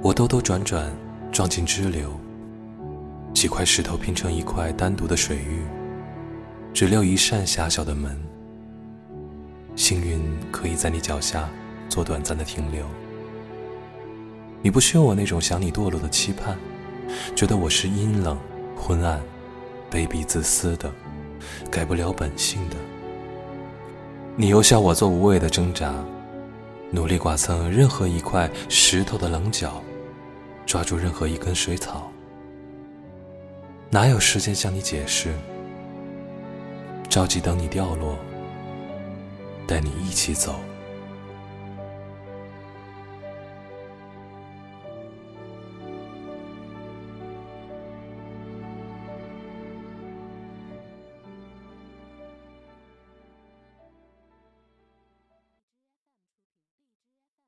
我兜兜转转撞进支流，几块石头拼成一块单独的水域，只留一扇狭小的门。幸运可以在你脚下做短暂的停留。你不需要我那种想你堕落的期盼，觉得我是阴冷、昏暗、卑鄙、自私的，改不了本性的。你又笑我做无谓的挣扎，努力剐蹭任何一块石头的棱角，抓住任何一根水草。哪有时间向你解释？着急等你掉落，带你一起走。